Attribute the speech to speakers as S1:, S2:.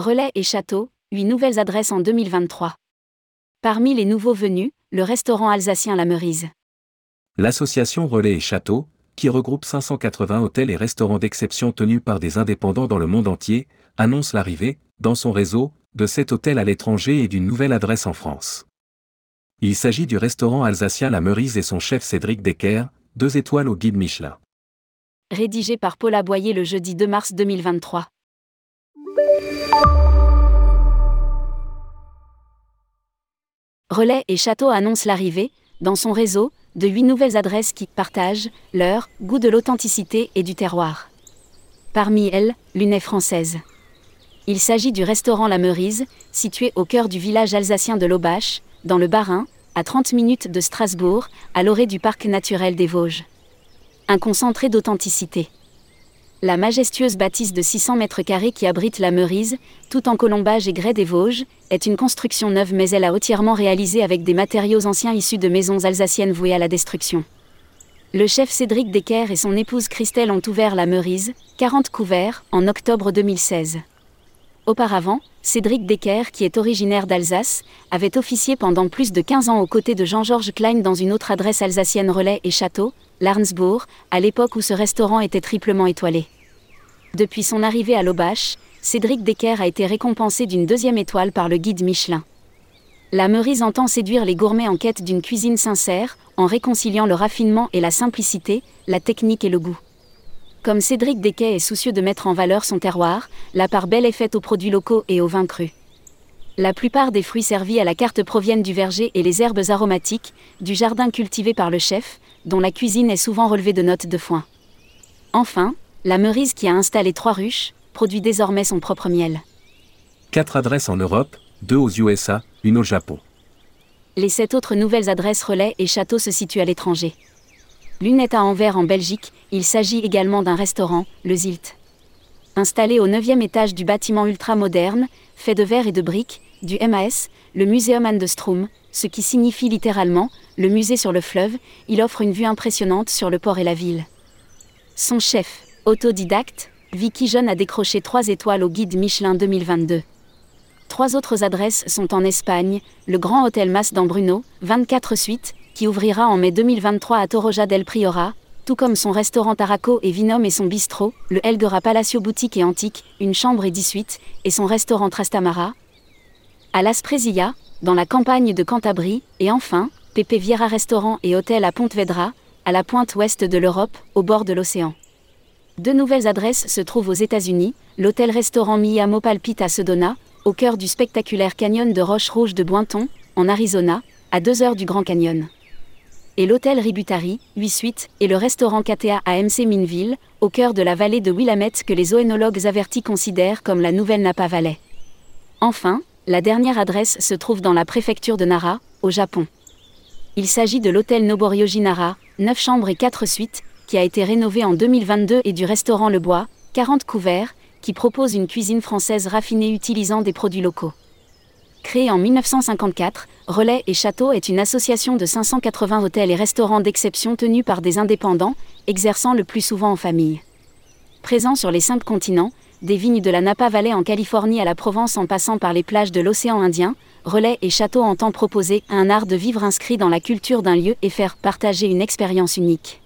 S1: Relais et Château, 8 nouvelles adresses en 2023. Parmi les nouveaux venus, le restaurant alsacien La Meurise.
S2: L'association Relais et Château, qui regroupe 580 hôtels et restaurants d'exception tenus par des indépendants dans le monde entier, annonce l'arrivée, dans son réseau, de cet hôtel à l'étranger et d'une nouvelle adresse en France. Il s'agit du restaurant alsacien La Meurise et son chef Cédric Decker, deux étoiles au guide Michelin.
S1: Rédigé par Paula Boyer le jeudi 2 mars 2023. Relais et Château annoncent l'arrivée, dans son réseau, de huit nouvelles adresses qui partagent leur goût de l'authenticité et du terroir. Parmi elles, l'une est française. Il s'agit du restaurant La Meurise, situé au cœur du village alsacien de l'Aubache, dans le Bas-Rhin, à 30 minutes de Strasbourg, à l'orée du parc naturel des Vosges. Un concentré d'authenticité. La majestueuse bâtisse de 600 mètres carrés qui abrite la Meurise, tout en colombage et grès des Vosges, est une construction neuve mais elle a entièrement réalisée avec des matériaux anciens issus de maisons alsaciennes vouées à la destruction. Le chef Cédric Decker et son épouse Christelle ont ouvert la Meurise, 40 couverts, en octobre 2016. Auparavant, Cédric Decker, qui est originaire d'Alsace, avait officié pendant plus de 15 ans aux côtés de Jean-Georges Klein dans une autre adresse alsacienne relais et château, l'Arnsbourg, à l'époque où ce restaurant était triplement étoilé. Depuis son arrivée à l'Aubache, Cédric Decker a été récompensé d'une deuxième étoile par le guide Michelin. La Meurise entend séduire les gourmets en quête d'une cuisine sincère, en réconciliant le raffinement et la simplicité, la technique et le goût. Comme Cédric Decker est soucieux de mettre en valeur son terroir, la part belle est faite aux produits locaux et aux vins crus. La plupart des fruits servis à la carte proviennent du verger et les herbes aromatiques, du jardin cultivé par le chef, dont la cuisine est souvent relevée de notes de foin. Enfin, la Meurise qui a installé trois ruches, produit désormais son propre miel.
S2: Quatre adresses en Europe, deux aux USA, une au Japon.
S1: Les sept autres nouvelles adresses relais et châteaux se situent à l'étranger. L'une est à Anvers en Belgique, il s'agit également d'un restaurant, le Zilt. Installé au 9e étage du bâtiment ultra-moderne, fait de verre et de briques, du MAS, le Museum an de Strom, ce qui signifie littéralement le musée sur le fleuve, il offre une vue impressionnante sur le port et la ville. Son chef, autodidacte, Vicky Jeune a décroché 3 étoiles au guide Michelin 2022. Trois autres adresses sont en Espagne, le Grand Hôtel Mas Bruno, 24 suites, qui ouvrira en mai 2023 à Toroja del Priora, tout comme son restaurant Taraco et Vinom et son bistrot, le Elgera Palacio Boutique et Antique, une chambre et 18, et son restaurant Trastamara. À Las Presillas, dans la campagne de Cantabrie, et enfin, Pepe Viera Restaurant et Hôtel à Pontevedra, à la pointe ouest de l'Europe, au bord de l'océan. Deux nouvelles adresses se trouvent aux États-Unis, l'hôtel-restaurant Miami Palpite à Sedona, au cœur du spectaculaire canyon de Roche Rouge de Bointon, en Arizona, à deux heures du Grand Canyon. Et l'hôtel Ributari, 8 suites, et le restaurant KTA à MC Minville, au cœur de la vallée de Willamette que les oénologues avertis considèrent comme la nouvelle Napa Valley. Enfin, la dernière adresse se trouve dans la préfecture de Nara, au Japon. Il s'agit de l'hôtel Noboryoji Nara, 9 chambres et 4 suites, qui a été rénové en 2022 et du restaurant Le Bois, 40 couverts, qui propose une cuisine française raffinée utilisant des produits locaux. Créé en 1954, Relais et Château est une association de 580 hôtels et restaurants d'exception tenus par des indépendants, exerçant le plus souvent en famille. Présent sur les cinq continents, des vignes de la Napa Valley en Californie à la Provence en passant par les plages de l'océan Indien, Relais et Château entend proposer un art de vivre inscrit dans la culture d'un lieu et faire partager une expérience unique.